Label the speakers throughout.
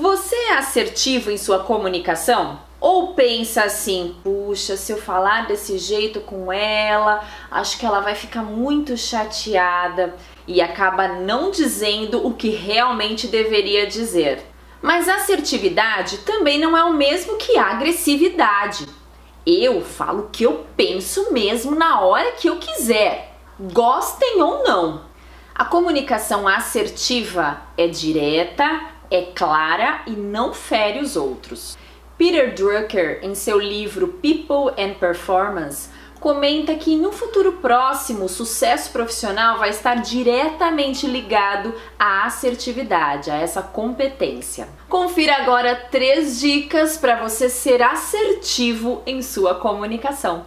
Speaker 1: Você é assertivo em sua comunicação? Ou pensa assim, puxa, se eu falar desse jeito com ela, acho que ela vai ficar muito chateada e acaba não dizendo o que realmente deveria dizer. Mas assertividade também não é o mesmo que agressividade. Eu falo o que eu penso mesmo na hora que eu quiser, gostem ou não. A comunicação assertiva é direta, é clara e não fere os outros. Peter Drucker, em seu livro People and Performance, comenta que um futuro próximo o sucesso profissional vai estar diretamente ligado à assertividade, a essa competência. Confira agora três dicas para você ser assertivo em sua comunicação.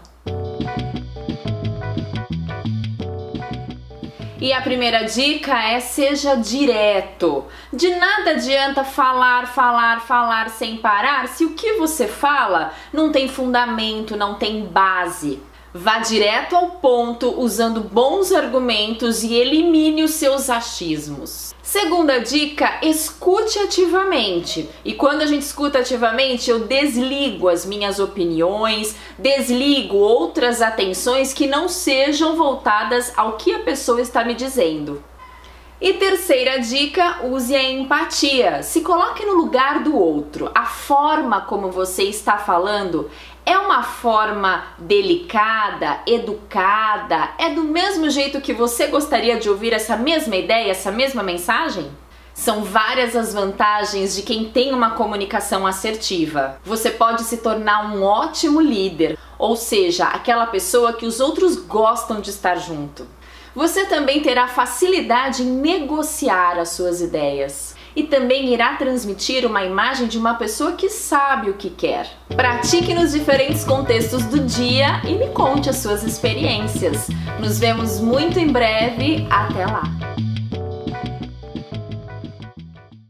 Speaker 1: E a primeira dica é seja direto. De nada adianta falar, falar, falar sem parar se o que você fala não tem fundamento, não tem base. Vá direto ao ponto usando bons argumentos e elimine os seus achismos. Segunda dica, escute ativamente. E quando a gente escuta ativamente, eu desligo as minhas opiniões, desligo outras atenções que não sejam voltadas ao que a pessoa está me dizendo. E terceira dica, use a empatia. Se coloque no lugar do outro. A forma como você está falando é uma forma delicada, educada? É do mesmo jeito que você gostaria de ouvir essa mesma ideia, essa mesma mensagem? São várias as vantagens de quem tem uma comunicação assertiva. Você pode se tornar um ótimo líder, ou seja, aquela pessoa que os outros gostam de estar junto. Você também terá facilidade em negociar as suas ideias e também irá transmitir uma imagem de uma pessoa que sabe o que quer. Pratique nos diferentes contextos do dia e me conte as suas experiências. Nos vemos muito em breve. Até lá!